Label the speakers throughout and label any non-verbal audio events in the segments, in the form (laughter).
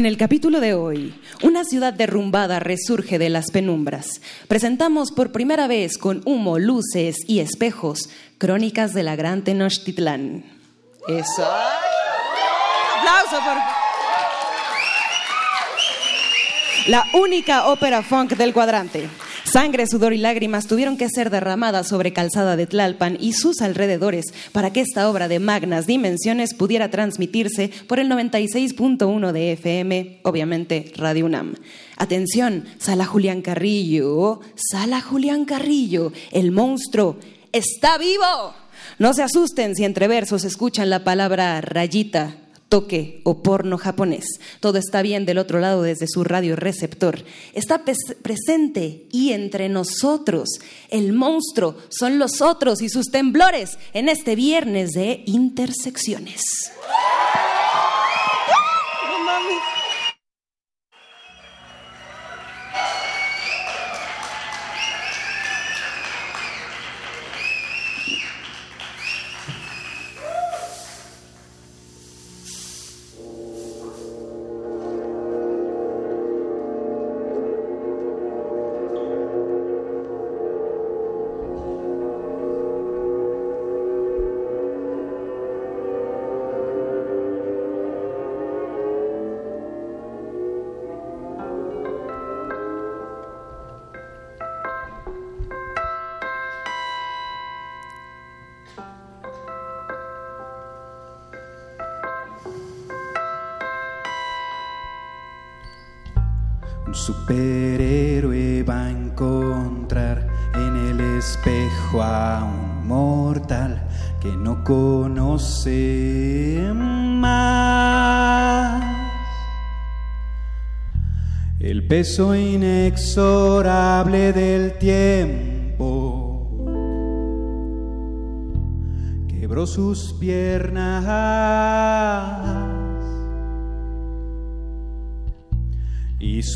Speaker 1: En el capítulo de hoy, una ciudad derrumbada resurge de las penumbras. Presentamos por primera vez con humo, luces y espejos Crónicas de la Gran Tenochtitlán. Eso. Aplauso por la única ópera funk del cuadrante. Sangre, sudor y lágrimas tuvieron que ser derramadas sobre calzada de Tlalpan y sus alrededores para que esta obra de magnas dimensiones pudiera transmitirse por el 96.1 de FM, obviamente Radio UNAM. Atención, Sala Julián Carrillo, Sala Julián Carrillo, el monstruo está vivo. No se asusten si entre versos escuchan la palabra rayita, toque o porno japonés. Todo está bien del otro lado desde su radio receptor. Está presente y entre nosotros. El monstruo son los otros y sus temblores en este viernes de intersecciones.
Speaker 2: Superhéroe va a encontrar en el espejo a un mortal que no conoce más. El peso inexorable del tiempo quebró sus piernas.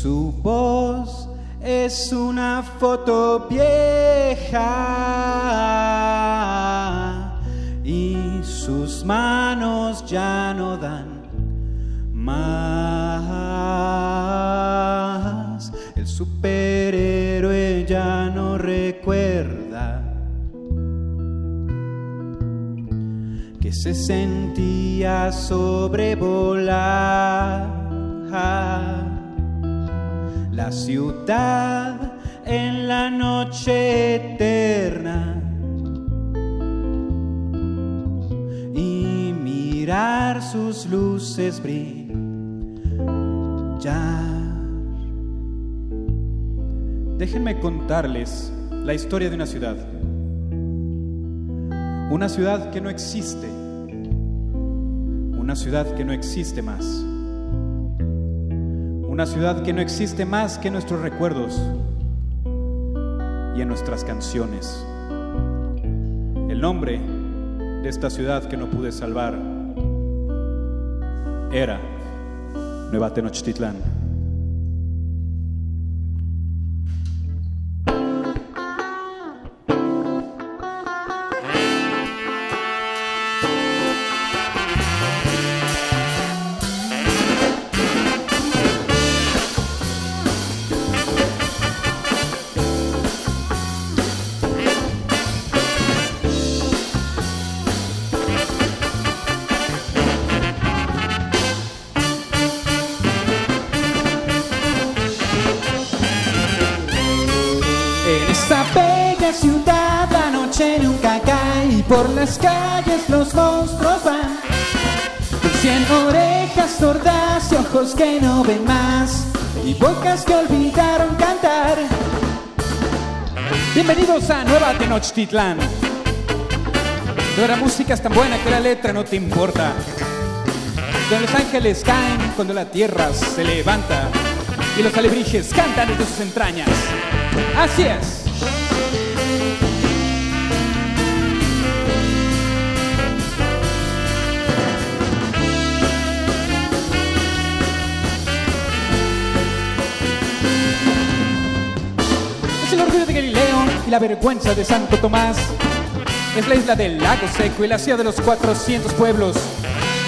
Speaker 2: Su voz es una foto vieja y sus manos ya no dan más. El superhéroe ya no recuerda que se sentía sobrevolar en la noche eterna y mirar sus luces brillar. Déjenme contarles la historia de una ciudad. Una ciudad que no existe. Una ciudad que no existe más. Una ciudad que no existe más que nuestros recuerdos y en nuestras canciones. El nombre de esta ciudad que no pude salvar era Nueva Tenochtitlán.
Speaker 3: Las calles los monstruos van. Cien orejas sordas y ojos que no ven más y bocas que olvidaron cantar.
Speaker 2: Bienvenidos a Nueva Tenochtitlán. Donde la música es tan buena que la letra no te importa. Donde los ángeles caen cuando la tierra se levanta. Y los alebrijes cantan desde sus entrañas. Así. Es la vergüenza de Santo Tomás. Es la isla del lago seco y la ciudad de los 400 pueblos.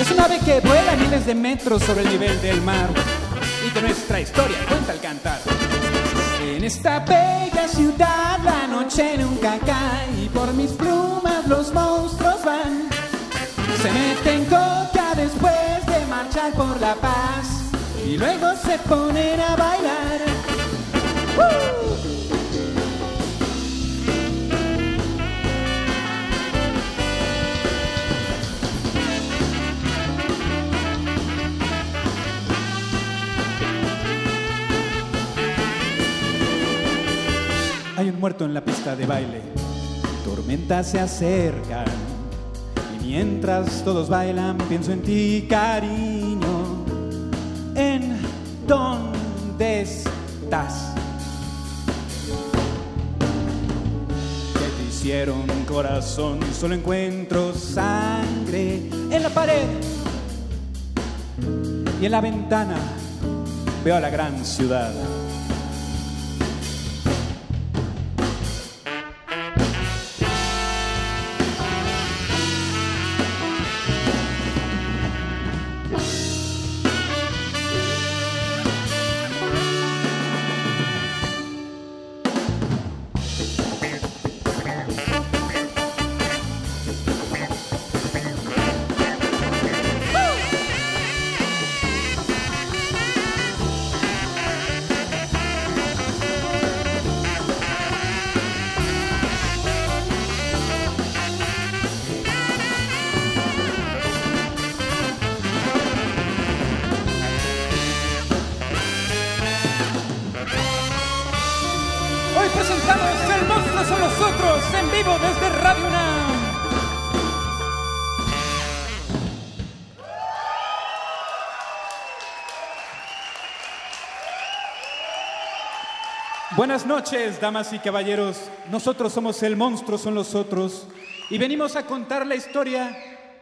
Speaker 2: Es un ave que vuela miles de metros sobre el nivel del mar y que nuestra historia cuenta al cantar. En esta bella ciudad la noche nunca cae y por mis plumas los monstruos van. Se meten coca después de marchar por la paz y luego se ponen a bailar. Hay un muerto en la pista de baile. Tormentas se acercan. Y mientras todos bailan, pienso en ti, cariño. ¿En dónde estás? ¿Qué te hicieron, corazón? Solo encuentro sangre en la pared. Y en la ventana veo a la gran ciudad. Buenas noches, damas y caballeros. Nosotros somos El Monstruo son los otros y venimos a contar la historia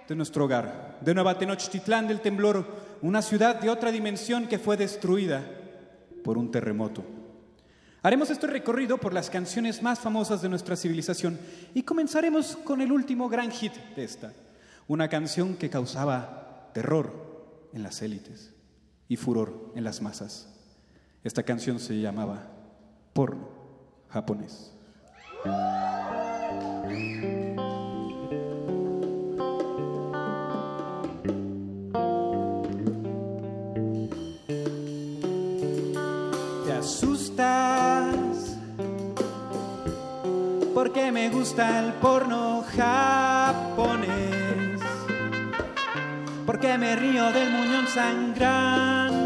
Speaker 2: de nuestro hogar, de Nueva Tenochtitlán del Temblor, una ciudad de otra dimensión que fue destruida por un terremoto. Haremos este recorrido por las canciones más famosas de nuestra civilización y comenzaremos con el último gran hit de esta, una canción que causaba terror en las élites y furor en las masas. Esta canción se llamaba Porno japonés. Te asustas porque me gusta el porno japonés. Porque me río del muñón sangrante.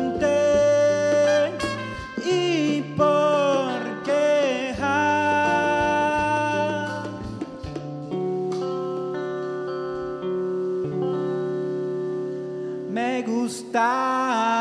Speaker 2: Me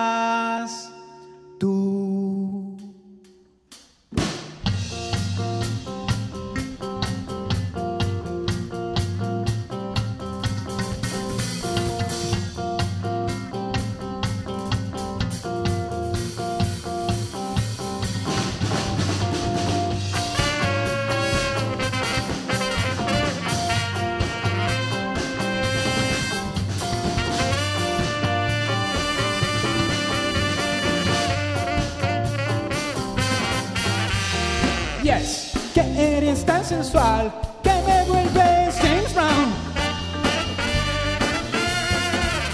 Speaker 2: que me vuelves James Brown.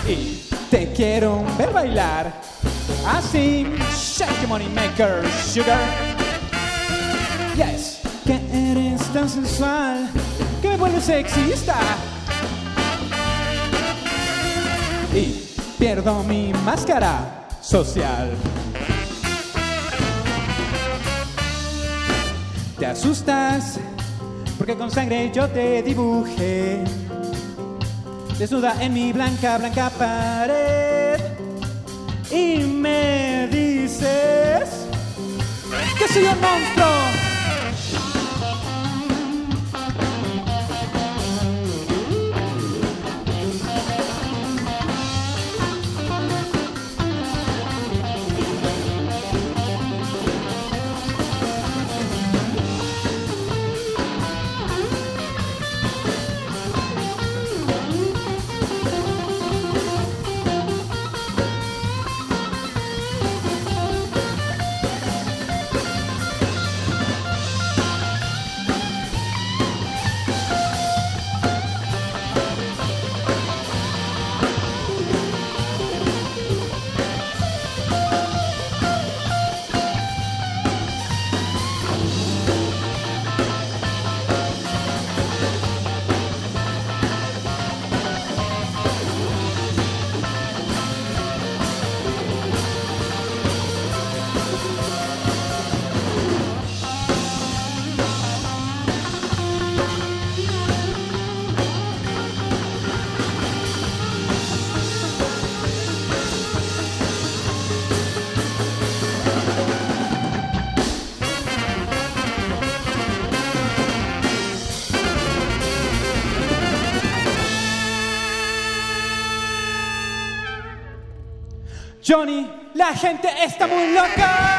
Speaker 2: Y te quiero ver bailar así, shake money maker, sugar. Yes, que eres tan sensual que me vuelves sexista. Y pierdo mi máscara social. Te asustas porque con sangre yo te dibujé desnuda en mi blanca, blanca pared. Y me dices que soy un monstruo. Johnny, la gente está muy loca.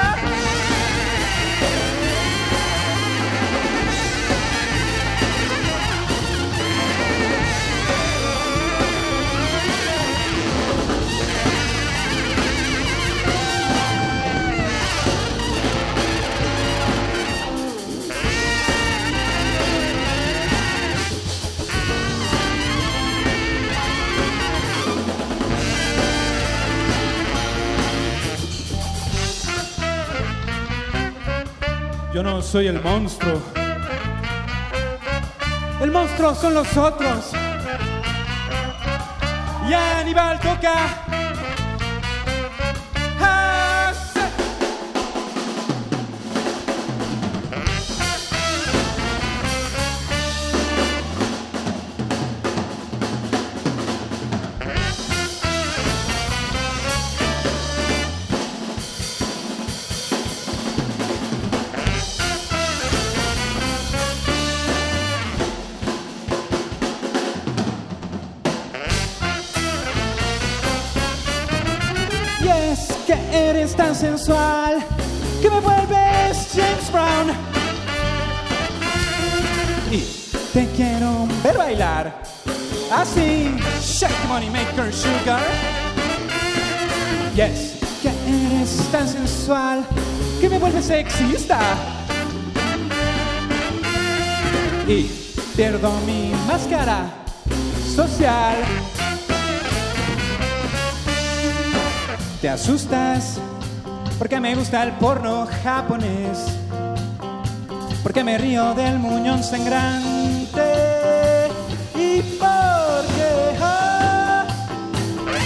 Speaker 2: Soy el monstruo. El monstruo son los otros. Y Aníbal toca. Tan sensual que me vuelves James Brown. Y te quiero ver bailar así. Shake money maker sugar. Yes, que eres tan sensual que me vuelves sexista. Y pierdo mi máscara social. Te asustas porque me gusta el porno japonés. Porque me río del muñón sangrante. Y porque ah,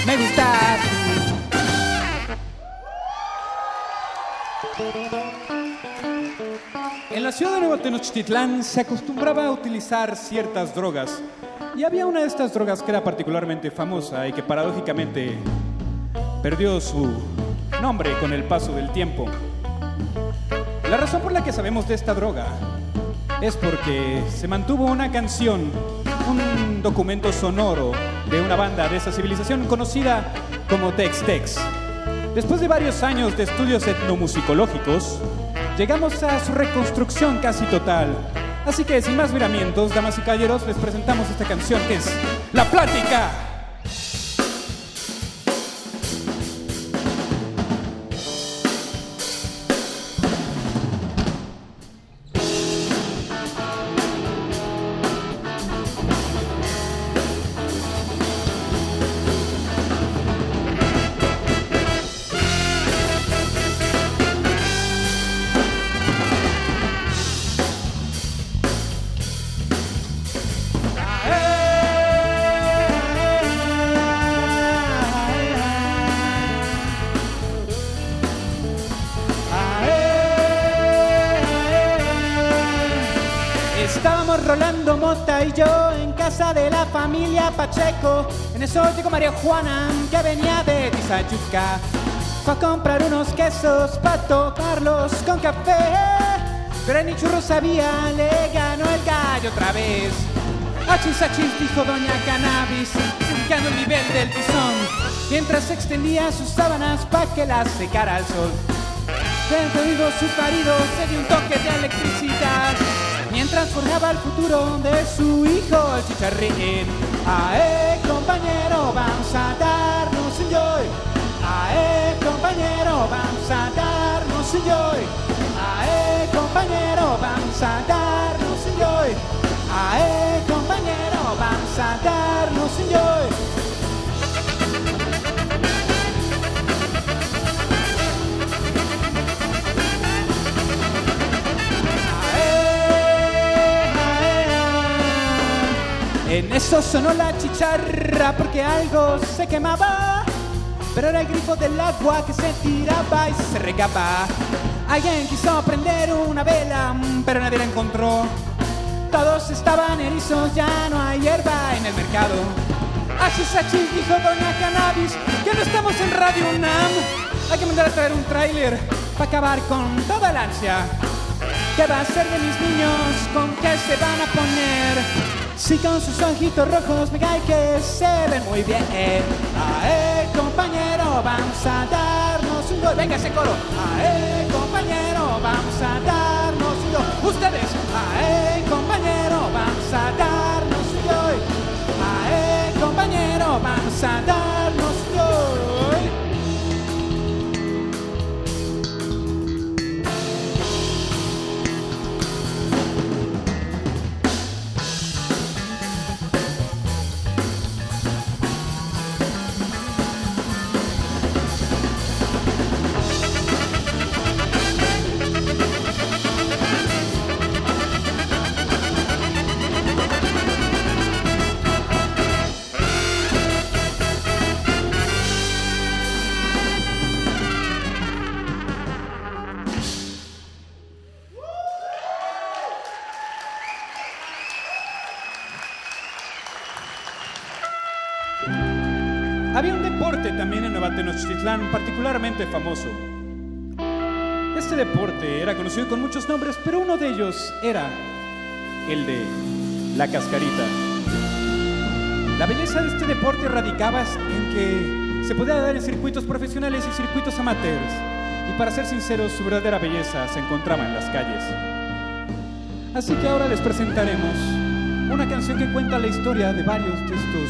Speaker 2: me gustas. En la ciudad de Nuevo Tenochtitlán se acostumbraba a utilizar ciertas drogas. Y había una de estas drogas que era particularmente famosa y que paradójicamente perdió su nombre con el paso del tiempo. La razón por la que sabemos de esta droga es porque se mantuvo una canción, un documento sonoro de una banda de esa civilización conocida como Tex Tex. Después de varios años de estudios etnomusicológicos, llegamos a su reconstrucción casi total. Así que sin más miramientos, damas y caballeros, les presentamos esta canción que es La Plática. Familia Pacheco. En eso llegó María Juana, que venía de Tizayuca. Fue a comprar unos quesos para tocarlos con café. Pero ni churro sabía, le ganó el gallo otra vez. Achis, achis, dijo Doña Cannabis, indicando el nivel del tizón. Mientras extendía sus sábanas para que las secara al sol. Dentro oído su marido se dio un toque de electricidad. Mientras forjaba el futuro de su hijo, el chicharrín. Ae, compañero, vamos a darnos un joy. Ae, compañero, vamos a darnos un joy. Ae, compañero, vamos a darnos un joy. Ae, compañero, vamos a darnos un joy. En eso sonó la chicharra porque algo se quemaba. Pero era el grifo del agua que se tiraba y se regaba. Alguien quiso prender una vela, pero nadie la encontró. Todos estaban erizos, ya no hay hierba en el mercado. Achis, achis, dijo Doña Cannabis, que no estamos en Radio UNAM. Hay que mandar a traer un tráiler para acabar con toda la ansia. ¿Qué va a ser de mis niños? ¿Con qué se van a poner? Si con sus ojitos rojos me cae que se ven muy bien. Ae, compañero, vamos a darnos un gol. Venga ese coro. Ae, compañero, vamos a darnos un gol. Ustedes. Ae, compañero, vamos a darnos un gol. Ae, compañero, vamos a darnos famoso. Este deporte era conocido con muchos nombres, pero uno de ellos era el de la cascarita. La belleza de este deporte radicaba en que se podía dar en circuitos profesionales y circuitos amateurs. Y para ser sinceros, su verdadera belleza se encontraba en las calles. Así que ahora les presentaremos una canción que cuenta la historia de varios de estos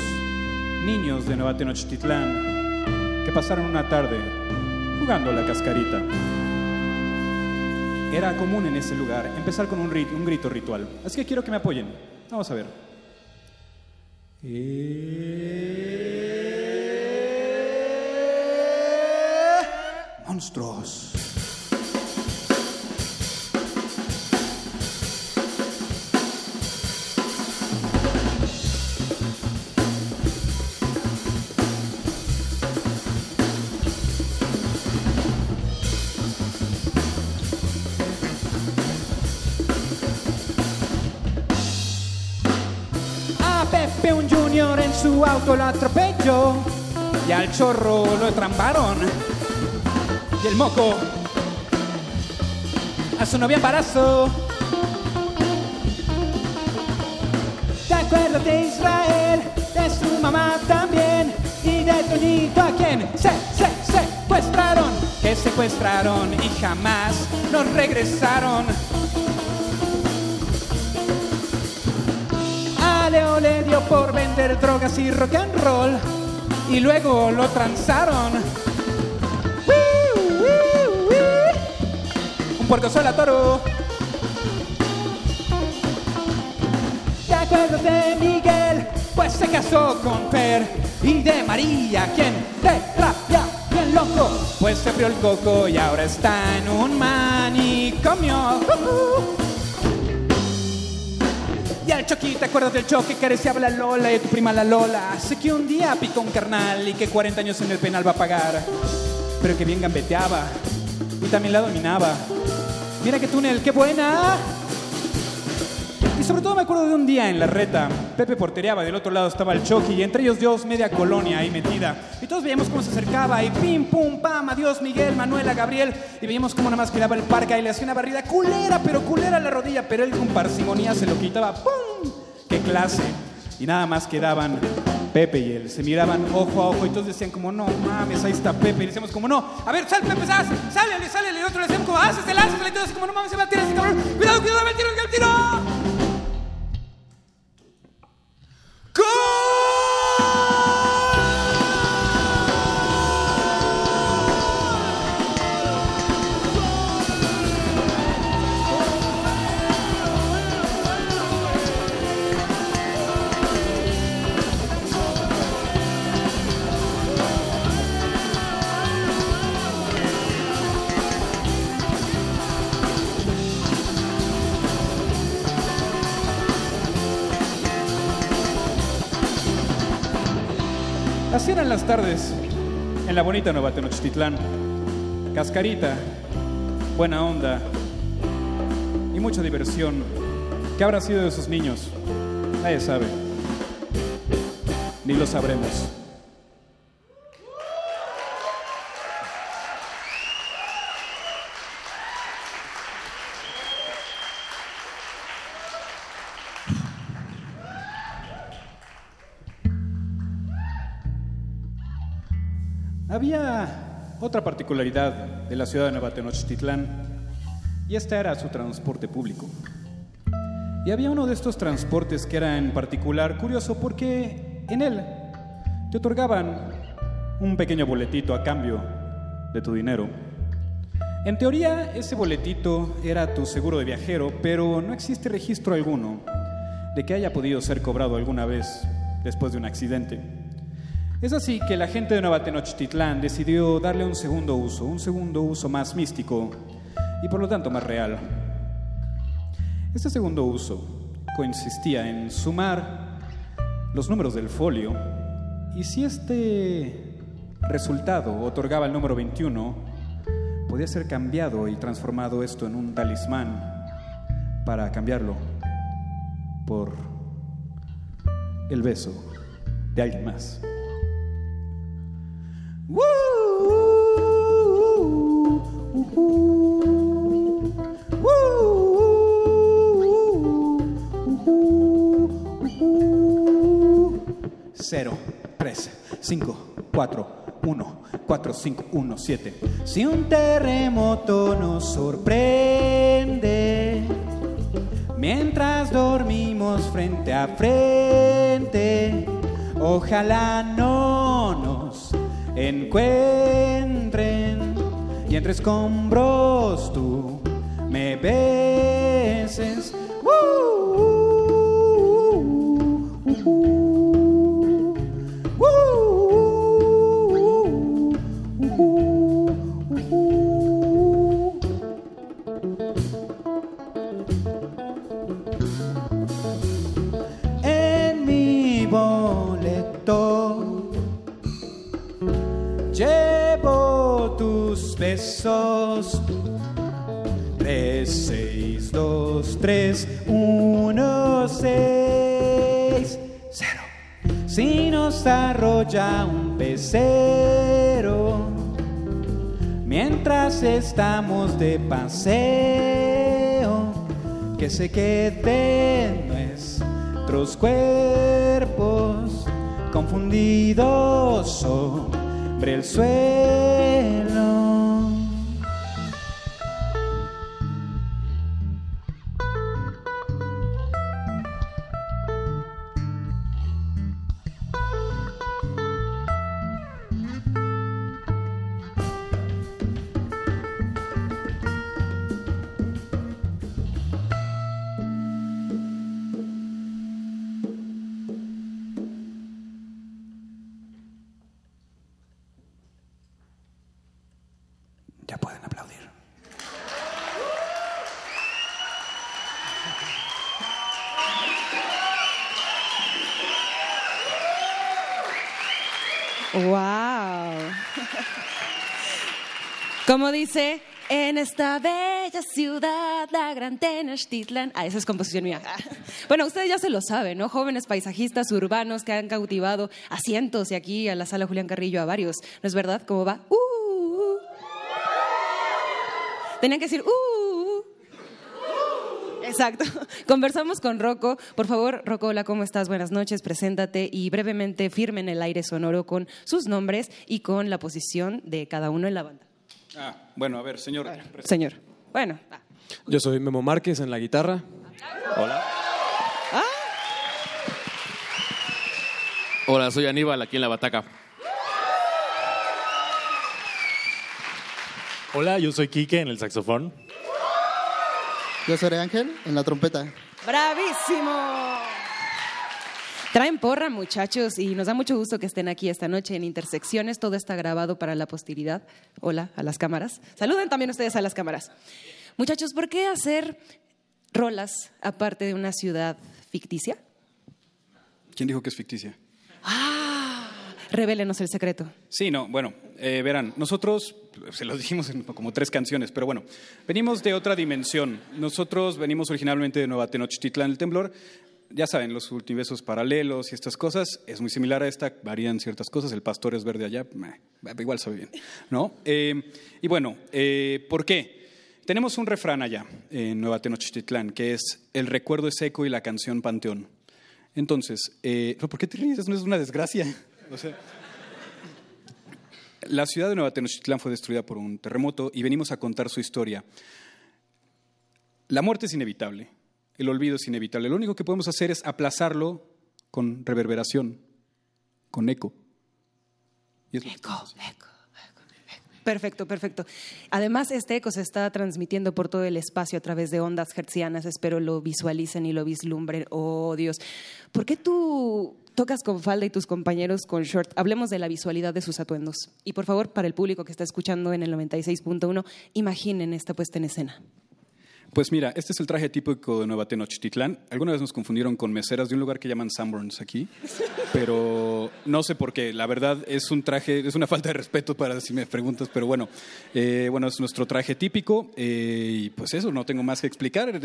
Speaker 2: niños de Nueva Tenochtitlán que pasaron una tarde jugando la cascarita. Era común en ese lugar empezar con un, rit- un grito ritual. Así que quiero que me apoyen. Vamos a ver. Eh, Monstruos. Auto lo atropelló y al chorro lo trambaron. Y el moco a su novia embarazo. ¿Te acuerdas de Israel? De su mamá también. Y de Toñito a quien se, se, secuestraron. Que secuestraron y jamás nos regresaron. A Leo le dio por vender drogas y rock and roll y luego lo transaron. Un puerco sola toro. ¿Te acuerdas de Miguel? Pues se casó con Fer y de María, quien de rabia bien loco. Pues se abrió el coco y ahora está en un manicomio. Y al Chucky, ¿te acuerdas del Chucky que acariciaba la Lola y tu prima la Lola? Sé que un día picó un carnal y que 40 años en el penal va a pagar. Pero que bien gambeteaba y también la dominaba. Mira qué túnel, qué buena. Sobre todo me acuerdo de un día en la reta. Pepe portereaba, del otro lado estaba el Chucky y entre ellos Dios, media colonia ahí metida. Y todos veíamos cómo se acercaba y pim, pum, pam, adiós Miguel, Manuela, Gabriel. Y veíamos cómo nada más quedaba el parque y le hacía una barrida culera, pero culera la rodilla. Pero él con parsimonía se lo quitaba, ¡pum! ¡Qué clase! Y nada más quedaban Pepe y él. Se miraban ojo a ojo y todos decían como, no mames, ahí está Pepe. Y decíamos como, no, a ver, sal Pepe, sal, sálele, sálele. Y otro le decíamos como, el haces, y todos como, no mames, se va a tirar ese cabrón. Cuidado, cuidado, me tiro, el tiro. Las tardes en la bonita Nueva Tenochtitlán. Cascarita, buena onda y mucha diversión. ¿Qué habrá sido de esos niños? Nadie sabe. Ni lo sabremos. Había otra particularidad de la ciudad de Nueva Tenochtitlán y esta era su transporte público. Y había uno de estos transportes que era en particular curioso porque en él te otorgaban un pequeño boletito a cambio de tu dinero. En teoría ese boletito era tu seguro de viajero, pero no existe registro alguno de que haya podido ser cobrado alguna vez después de un accidente. Es así que la gente de Nueva Tenochtitlán decidió darle un segundo uso, un segundo uso más místico y por lo tanto más real. Este segundo uso consistía en sumar los números del folio y si este resultado otorgaba el número 21, podía ser cambiado y transformado esto en un talismán para cambiarlo por el beso de alguien más. Cero, tres, cinco, cuatro, uno, cuatro, cinco, uno, siete. Si un terremoto nos sorprende, mientras dormimos frente a frente, ojalá no nos encuentren y entre escombros tú me beses. 3, 1, 6, 0. Si nos arrolla un pecero, mientras estamos de paseo, que se queden nuestros cuerpos confundidos sobre el suelo.
Speaker 1: ¡Wow! Como dice, En esta bella ciudad, la gran Tenochtitlan. Ah, esa es composición mía. (laughs) Bueno, ustedes ya se lo saben, ¿no? Jóvenes paisajistas urbanos que han cautivado a cientos y aquí a la sala Julián Carrillo a varios. ¿No es verdad? ¿Cómo va? ¡Uh! uh. Tenían que decir, ¡uh! uh. Exacto. (laughs) Conversamos con Rocco. Por favor, Rocco, hola, ¿cómo estás? Buenas noches, preséntate y brevemente firmen el aire sonoro con sus nombres y con la posición de cada uno en la banda.
Speaker 2: Ah, bueno, a ver, señor.
Speaker 1: Señor. Bueno, va.
Speaker 4: Yo soy Memo Márquez en la guitarra.
Speaker 5: Hola. Hola, soy Aníbal aquí en la bataca.
Speaker 6: Hola, yo soy Quique en el saxofón.
Speaker 7: Yo soy Ángel en la trompeta.
Speaker 1: ¡Bravísimo! Traen porra, muchachos, y nos da mucho gusto que estén aquí esta noche en Intersecciones. Todo está grabado para la posteridad. Hola a las cámaras. Saluden también ustedes a las cámaras. Muchachos, ¿por qué hacer rolas aparte de una ciudad ficticia?
Speaker 2: ¿Quién dijo que es ficticia?
Speaker 1: ¡Ah! Revélenos el secreto.
Speaker 2: Sí, no, bueno, eh, verán, nosotros, se lo dijimos en como tres canciones, pero bueno, venimos de otra dimensión. Nosotros venimos originalmente de Nueva Tenochtitlán, el temblor. Ya saben, los multiversos paralelos y estas cosas, es muy similar a esta, varían ciertas cosas, el pastor es verde allá, igual sabe bien, ¿no? Eh, y bueno, eh, ¿por qué? Tenemos un refrán allá, en Nueva Tenochtitlán, que es el recuerdo es seco y la canción panteón. Entonces, eh, ¿por qué te ríes? No es una desgracia. O sea, la ciudad de Nueva Tenochtitlán fue destruida por un terremoto y venimos a contar su historia. La muerte es inevitable, el olvido es inevitable. Lo único que podemos hacer es aplazarlo con reverberación, con eco. Y es estamos haciendo.
Speaker 1: Perfecto, perfecto. Además, este eco se está transmitiendo por todo el espacio a través de ondas hertzianas. Espero lo visualicen y lo vislumbren. Oh, Dios. ¿Por qué tú tocas con falda y tus compañeros con short? Hablemos de la visualidad de sus atuendos. Y por favor, para el público que está escuchando en el 96.1, imaginen esta puesta en escena.
Speaker 2: Pues mira, este es el traje típico de Nueva Tenochtitlán. Alguna vez nos confundieron con meseras de un lugar que llaman Sanborns aquí, pero no sé por qué. La verdad es un traje, es una falta de respeto para si me preguntas, pero bueno, eh, bueno es nuestro traje típico eh, y pues eso, no tengo más que explicar.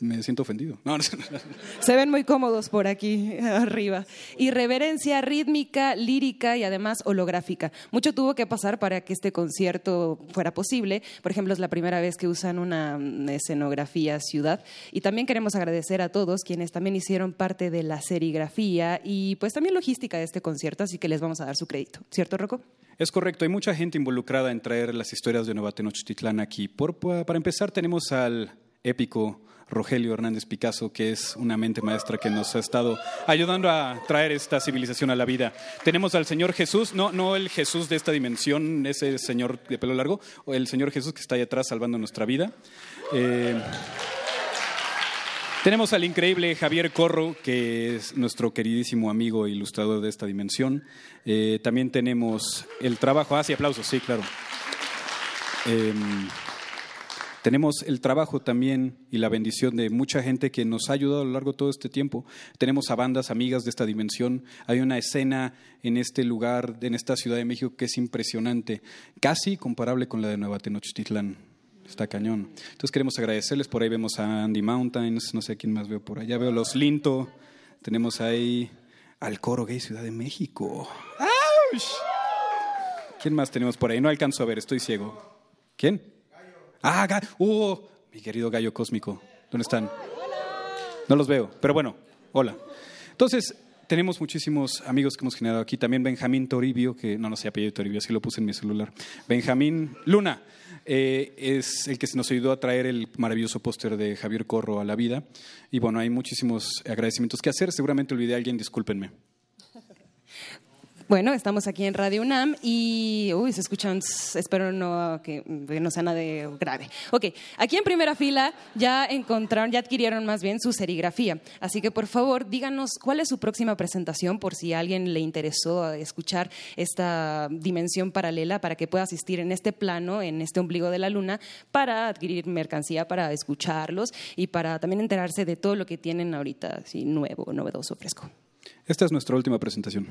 Speaker 2: Me siento ofendido. No, (laughs) no, no.
Speaker 1: Se ven muy cómodos por aquí (laughs) arriba. Irreverencia rítmica, lírica y además holográfica. Mucho tuvo que pasar para que este concierto fuera posible. Por ejemplo, es la primera vez que usan una mm, escenografía ciudad. Y también queremos agradecer a todos quienes también hicieron parte de la serigrafía y pues también logística de este concierto, así que les vamos a dar su crédito. ¿Cierto, Rocco?
Speaker 2: Es correcto, hay mucha gente involucrada en traer las historias de Nueva Tenochtitlán aquí. Por- para empezar, tenemos al épico Rogelio Hernández Picasso, que es una mente maestra que nos ha estado ayudando a traer esta civilización a la vida. Tenemos al Señor Jesús, no, no el Jesús de esta dimensión, ese señor de pelo largo, el Señor Jesús que está ahí atrás salvando nuestra vida. Eh, tenemos al increíble Javier Corro, que es nuestro queridísimo amigo e ilustrador de esta dimensión. Eh, también tenemos el trabajo, ah, sí, aplausos, sí, claro. Em, tenemos el trabajo también y la bendición de mucha gente que nos ha ayudado a lo largo de todo este tiempo. Tenemos a bandas amigas de esta dimensión. Hay una escena en este lugar, en esta Ciudad de México, que es impresionante, casi comparable con la de Nueva Tenochtitlán. Está cañón. Entonces queremos agradecerles. Por ahí vemos a Andy Mountains, no sé quién más veo por allá. Veo a los Linto. Tenemos ahí al Coro Gay Ciudad de México. ¡Auch! ¿Quién más tenemos por ahí? No alcanzo a ver, estoy ciego. ¿Quién? Ah, ¡Uh! Mi querido gallo cósmico. ¿Dónde están? No los veo, pero bueno, hola. Entonces, tenemos muchísimos amigos que hemos generado aquí. También Benjamín Toribio, que no, no sé apellido Toribio, así lo puse en mi celular. Benjamín Luna eh, es el que nos ayudó a traer el maravilloso póster de Javier Corro a la vida. Y bueno, hay muchísimos agradecimientos que hacer. Seguramente olvidé a alguien, discúlpenme.
Speaker 1: Bueno, estamos aquí en Radio UNAM y, uy, se escuchan, espero no que, que no sea nada de grave. Ok, aquí en primera fila ya encontraron, ya adquirieron más bien su serigrafía. Así que, por favor, díganos cuál es su próxima presentación por si a alguien le interesó escuchar esta dimensión paralela para que pueda asistir en este plano, en este ombligo de la luna, para adquirir mercancía, para escucharlos y para también enterarse de todo lo que tienen ahorita, así nuevo, novedoso, fresco.
Speaker 2: Esta es nuestra última presentación.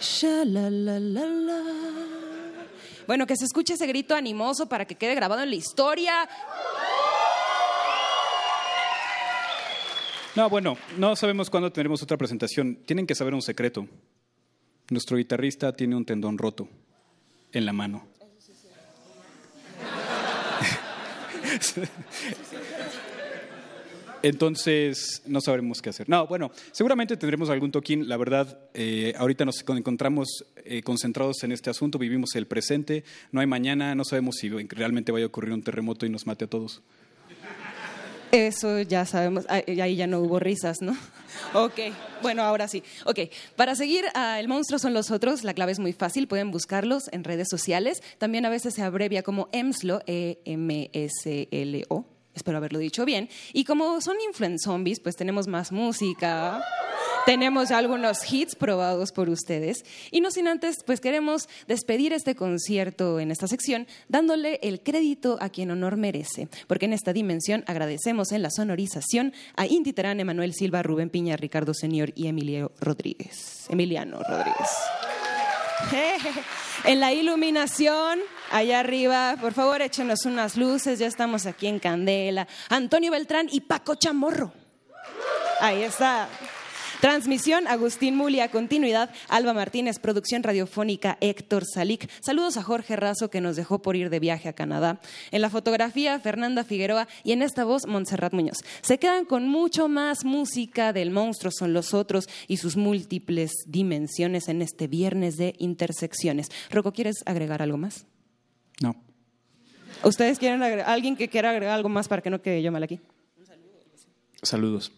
Speaker 1: Sha-la-la-la-la. Bueno, que se escuche ese grito animoso para que quede grabado en la historia.
Speaker 2: No, bueno, no sabemos cuándo tendremos otra presentación. Tienen que saber un secreto. Nuestro guitarrista tiene un tendón roto en la mano. (laughs) Entonces, no sabremos qué hacer. No, bueno, seguramente tendremos algún toquín. La verdad, eh, ahorita nos encontramos eh, concentrados en este asunto, vivimos el presente, no hay mañana, no sabemos si realmente vaya a ocurrir un terremoto y nos mate a todos.
Speaker 1: Eso ya sabemos, ahí ahí ya no hubo risas, ¿no? (laughs) Ok, bueno, ahora sí. Ok, para seguir a El Monstruo son los otros, la clave es muy fácil, pueden buscarlos en redes sociales. También a veces se abrevia como EMSLO, E-M-S-L-O. Espero haberlo dicho bien. Y como son influen zombies, pues tenemos más música. Tenemos algunos hits probados por ustedes. Y no sin antes, pues queremos despedir este concierto en esta sección dándole el crédito a quien honor merece. Porque en esta dimensión agradecemos en la sonorización a Inti Terán, Emanuel Silva, Rubén Piña, Ricardo Señor y Emilio Rodríguez. Emiliano Rodríguez. (laughs) En la iluminación, allá arriba, por favor échenos unas luces, ya estamos aquí en Candela. Antonio Beltrán y Paco Chamorro. Ahí está. Transmisión, Agustín Mulia, continuidad, Alba Martínez, producción radiofónica, Héctor Salic. Saludos a Jorge Razo, que nos dejó por ir de viaje a Canadá. En la fotografía, Fernanda Figueroa y en esta voz, Montserrat Muñoz. Se quedan con mucho más música del monstruo son los otros y sus múltiples dimensiones en este viernes de intersecciones. Rocco, ¿quieres agregar algo más?
Speaker 2: No.
Speaker 1: ¿Ustedes quieren agregar, alguien que quiera agregar algo más para que no quede yo mal aquí?
Speaker 2: Saludos.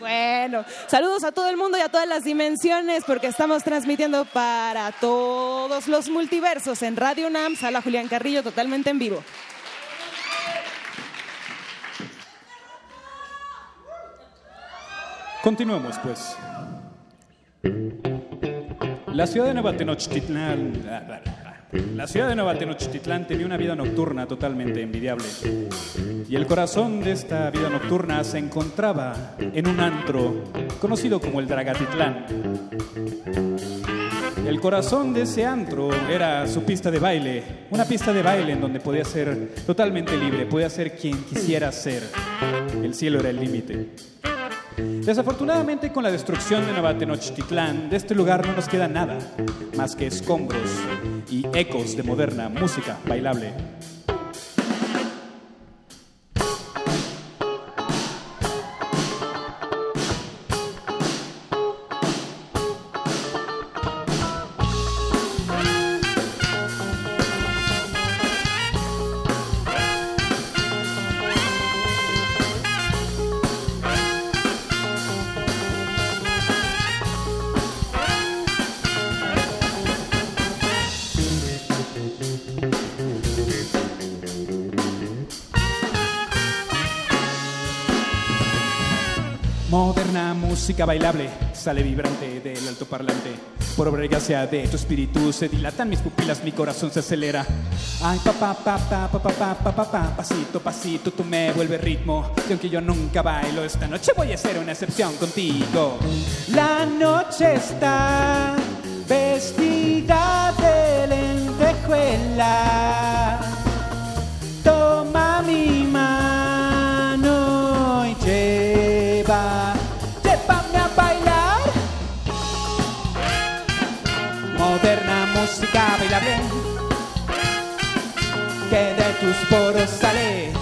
Speaker 1: Bueno, saludos a todo el mundo y a todas las dimensiones porque estamos transmitiendo para todos los multiversos en Radio UNAM, Sala Julián Carrillo, totalmente en vivo.
Speaker 2: Continuemos, pues. La ciudad de Nueva Tenochtitlán. La ciudad de Nueva Tenochtitlán tenía una vida nocturna totalmente envidiable. Y el corazón de esta vida nocturna se encontraba en un antro conocido como el Dragatitlán. El corazón de ese antro era su pista de baile, una pista de baile en donde podía ser totalmente libre, podía ser quien quisiera ser. El cielo era el límite. Desafortunadamente, con la destrucción de Nueva Tenochtitlán, de este lugar no nos queda nada más que escombros y ecos de moderna música bailable. música bailable sale vibrante del altoparlante. Por obra y gracia de tu espíritu se dilatan mis pupilas, mi corazón se acelera. Ay, papá, papá, papá, papá, papá, pasito, pasito, tú me vuelves ritmo. Y aunque yo nunca bailo, esta noche voy a hacer una excepción contigo.
Speaker 3: La noche está vestida de lentejuela poro sale.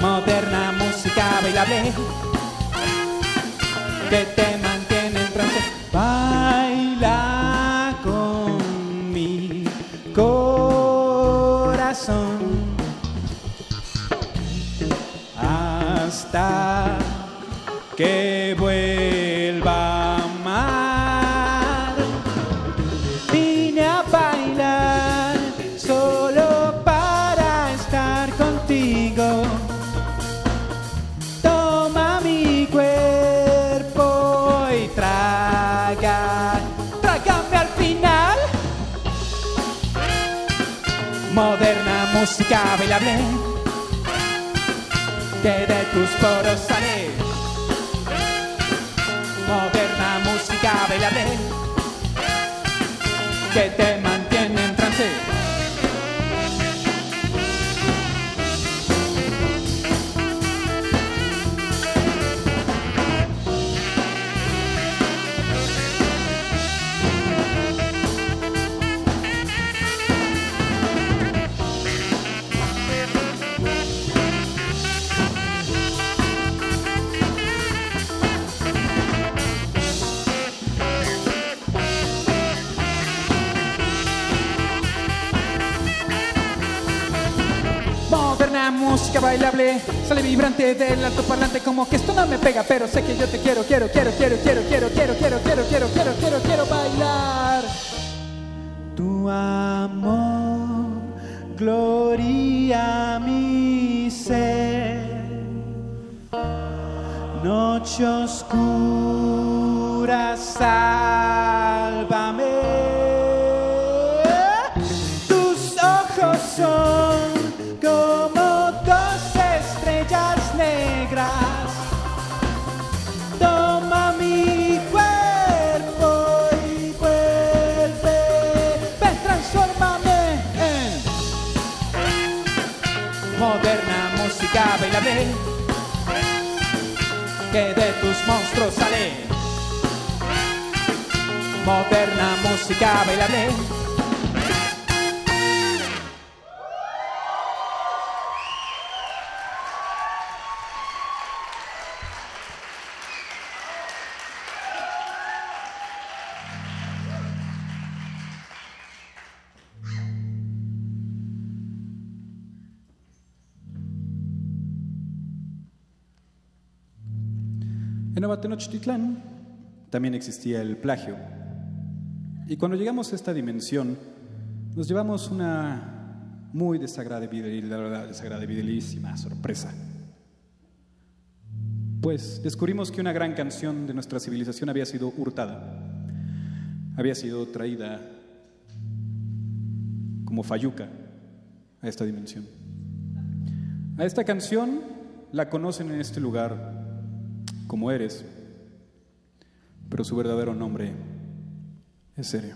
Speaker 3: Moderna música bailable. De bailable que de tus poros sale. Moderna música bailable que te música bailable Sale vibrante del alto parlante Como que esto no me pega Pero sé que yo te quiero, quiero, quiero, quiero, quiero, quiero, quiero, quiero, quiero, quiero, quiero, quiero, quiero bailar Tu amor Gloria a mi ser Noche oscura, sálvame. Que de tus monstruos sale. Moderna música bailable.
Speaker 2: En Abatenochtitlán también existía el plagio. Y cuando llegamos a esta dimensión, nos llevamos una muy desagradabilísima sorpresa. Pues descubrimos que una gran canción de nuestra civilización había sido hurtada, había sido traída como fayuca a esta dimensión. A esta canción la conocen en este lugar como eres, pero su verdadero nombre es serio.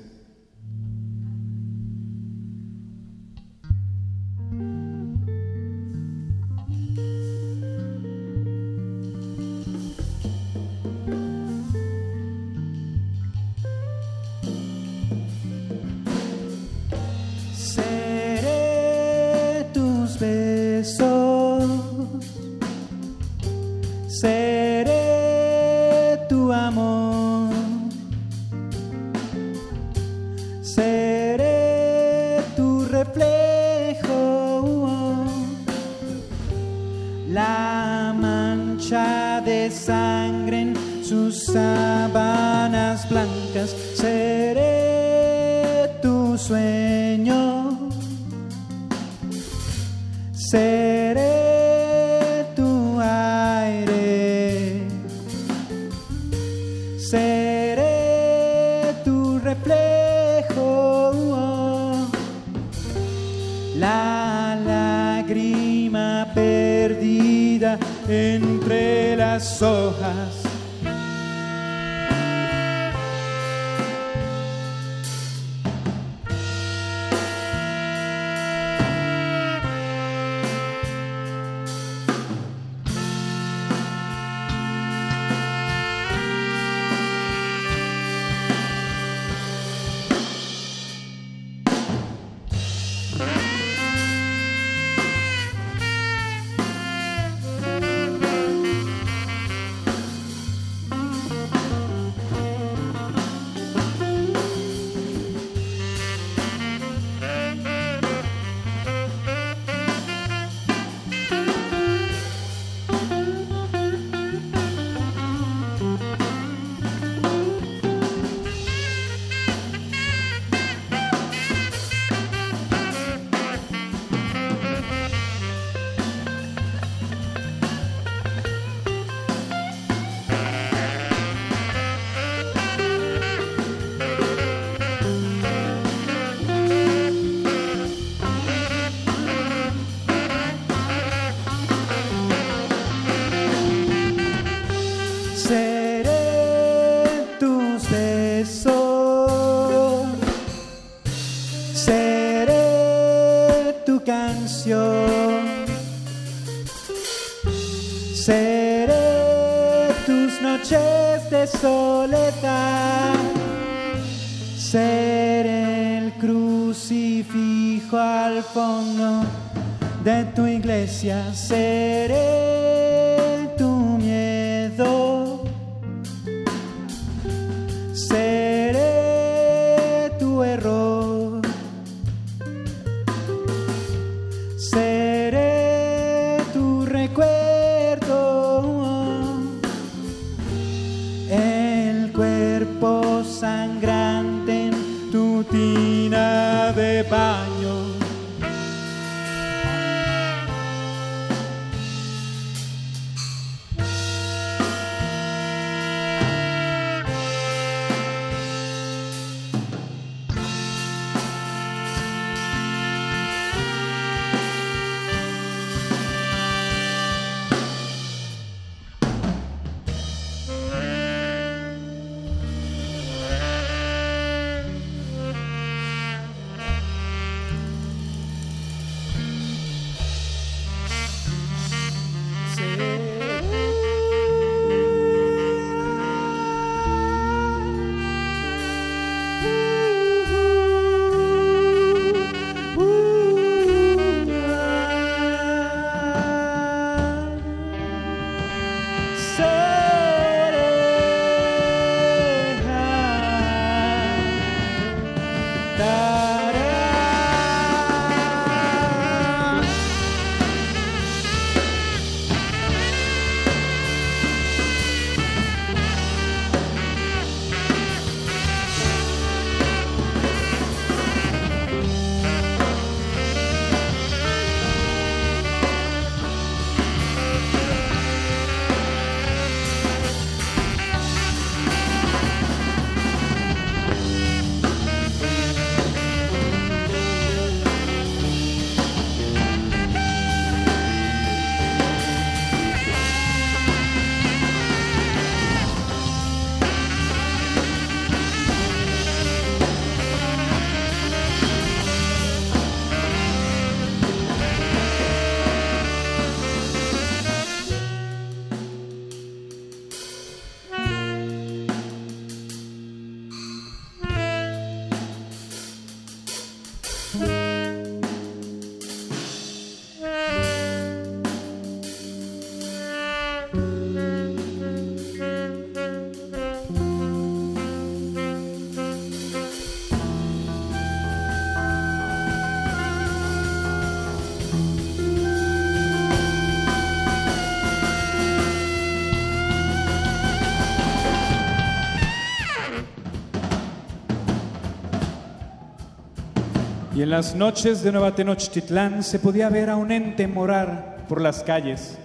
Speaker 3: En las noches de
Speaker 2: Nueva Tenochtitlán se podía ver a un ente morar por las calles.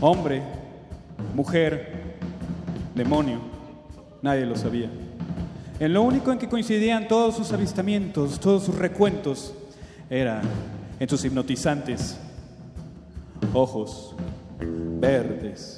Speaker 2: Hombre, mujer, demonio, nadie lo sabía. En lo único en que coincidían todos sus avistamientos, todos sus recuentos, era en sus hipnotizantes ojos verdes.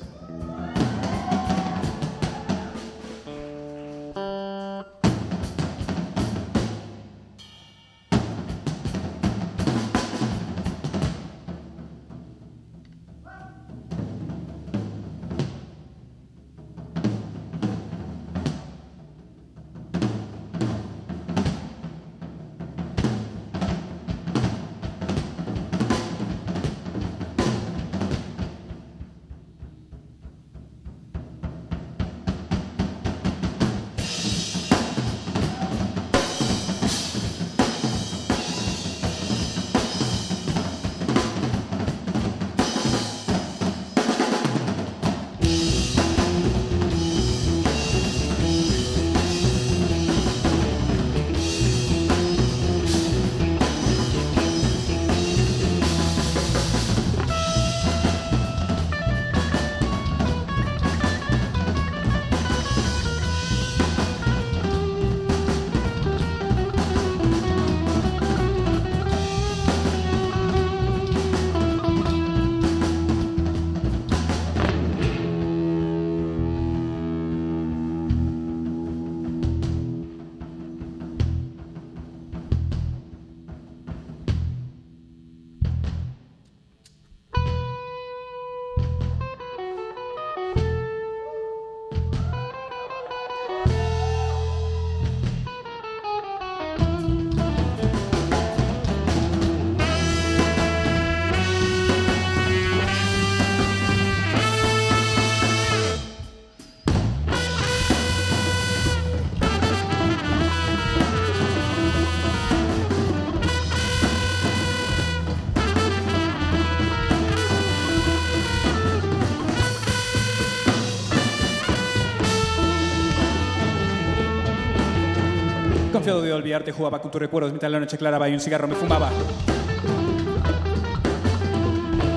Speaker 2: Olvidarte, jugaba con tus recuerdos mientras la noche aclaraba y un cigarro me fumaba.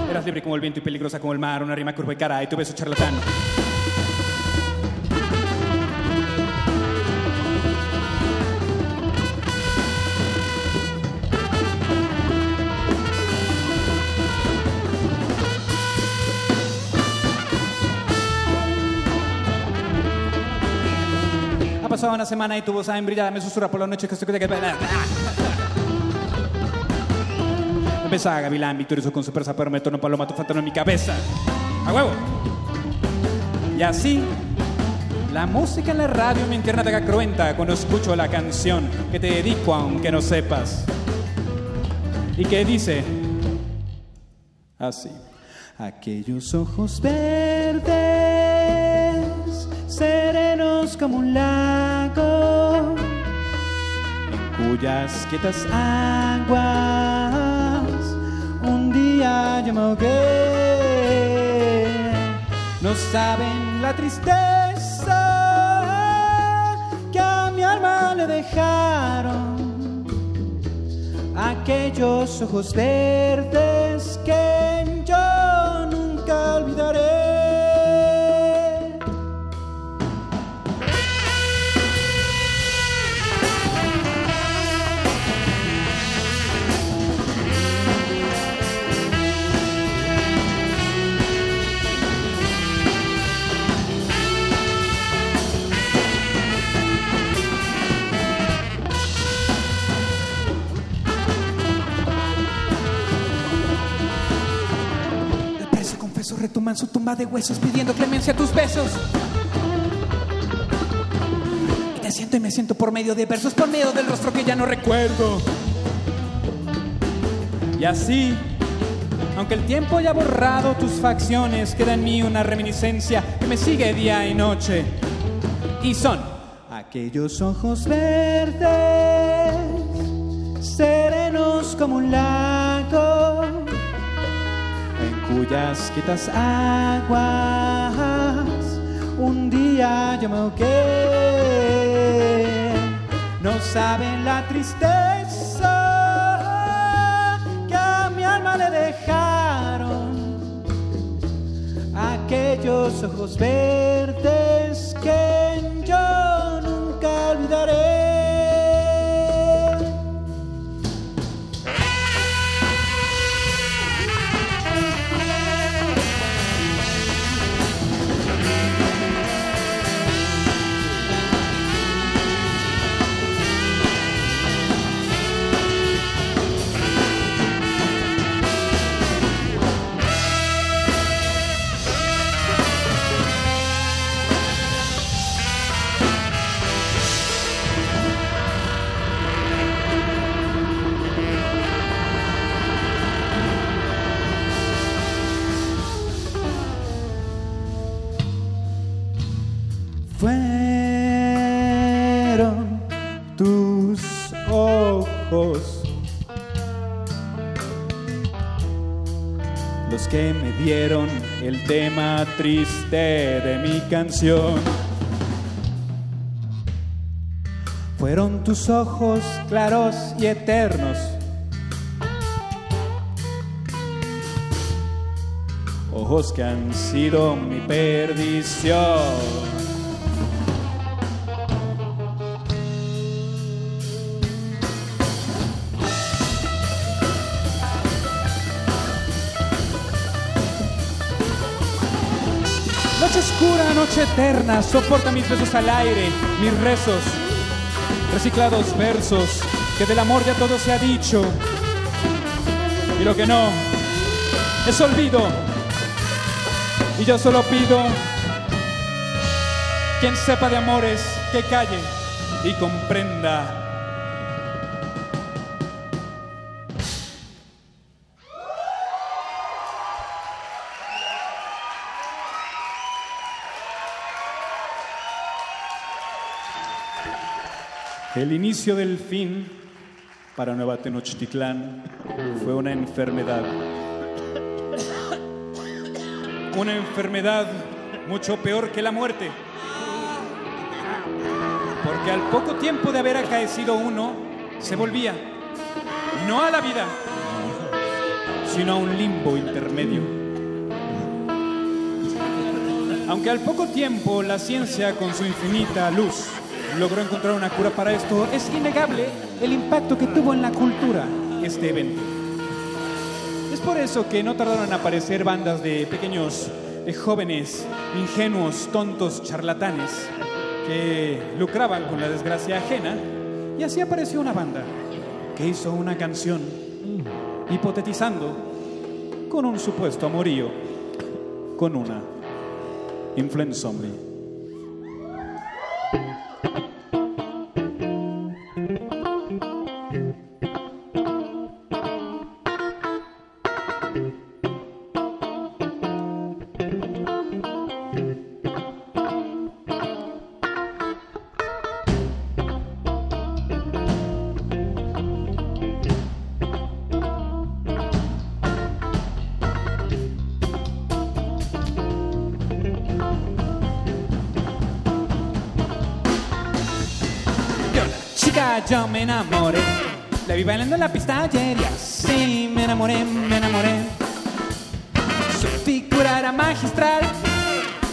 Speaker 2: Eras libre como el viento y peligrosa como el mar, una rima curva y cara y tu beso charlatán. Pasado una semana y tu voz embrillada me susurra por la noche que estoy (laughs) Empezaba Gavilán victorioso con su persa, pero me torno paloma tu fantasma en mi cabeza. ¡A huevo! Y así, la música en la radio me interna de cruenta cuando escucho la canción que te dedico aunque no sepas. Y que dice así. Aquellos ojos verdes, como un lago, en cuyas quietas aguas un día yo me ahogué. No saben la tristeza que a mi alma le dejaron aquellos ojos verdes que yo nunca olvidaré. En su tumba de huesos pidiendo clemencia a tus besos. Y te siento y me siento por medio de versos, por medio del rostro que ya no recuerdo. Y así, aunque el tiempo haya borrado tus facciones, queda en mí una reminiscencia que me sigue día y noche. Y son aquellos ojos verdes, serenos como un lago cuyas quietas aguas un día yo me ahogué. No saben la tristeza que a mi alma le dejaron aquellos ojos verdes que yo nunca olvidaré. Que me dieron el tema triste de mi canción. Fueron tus ojos claros y eternos. Ojos que han sido mi perdición. Noche oscura, noche eterna, soporta mis besos al aire, mis rezos, reciclados versos, que del amor ya todo se ha dicho. Y lo que no, es olvido. Y yo solo pido, quien sepa de amores, que calle y comprenda. El inicio del fin para Nueva Tenochtitlán fue una enfermedad. Una enfermedad mucho peor que la muerte. que al poco tiempo de haber acaecido uno, se volvía, no a la vida, sino a un limbo intermedio. Aunque al poco tiempo la ciencia con su infinita luz logró encontrar una cura para esto, es innegable el impacto que tuvo en la cultura este evento. Es por eso que no tardaron en aparecer bandas de pequeños de jóvenes, ingenuos, tontos, charlatanes, que lucraban con la desgracia ajena, y así apareció una banda que hizo una canción hipotetizando con un supuesto amorío con una influenza zombie. Yo me enamoré. La vi bailando en la pista ayer y así me enamoré, me enamoré. Su figura era magistral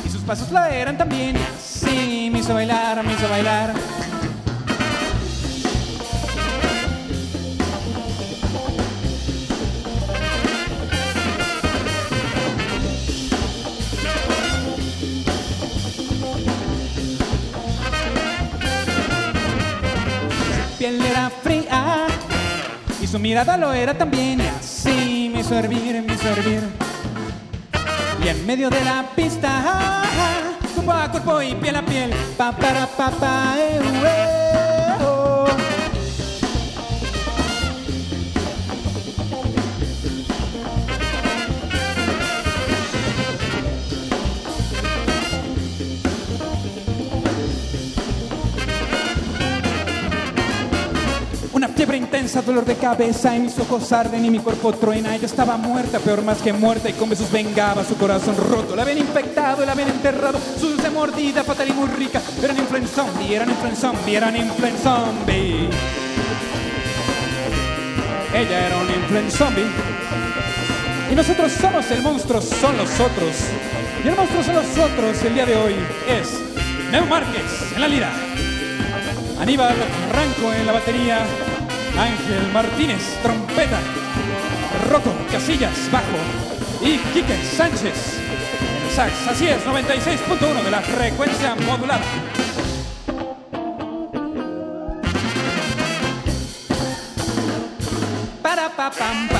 Speaker 2: y sus pasos lo eran también y así me hizo bailar, me hizo bailar. Mirada lo era también y así me hizo hervir, me hizo hervir. Y en medio de la pista, cuerpo a cuerpo y piel a piel, pa para pa pa eh, intensa, dolor de cabeza y mis ojos arden y mi cuerpo truena. Ella estaba muerta, peor más que muerta y con besos vengaba su corazón roto. La habían infectado, la habían enterrado, su dulce mordida, fatal y muy rica. Eran influenza zombie, eran influenza zombie, eran influenza zombie. Ella era un influenza zombie. Y nosotros somos el monstruo, son los otros. Y el monstruo son los otros. El día de hoy es Memo Márquez en la lira. Aníbal Ranco en la batería, Ángel Martínez, trompeta, Rocco Casillas, bajo y Quique Sánchez el sax. Así es, 96.1 de la frecuencia modulada. Para pa pam.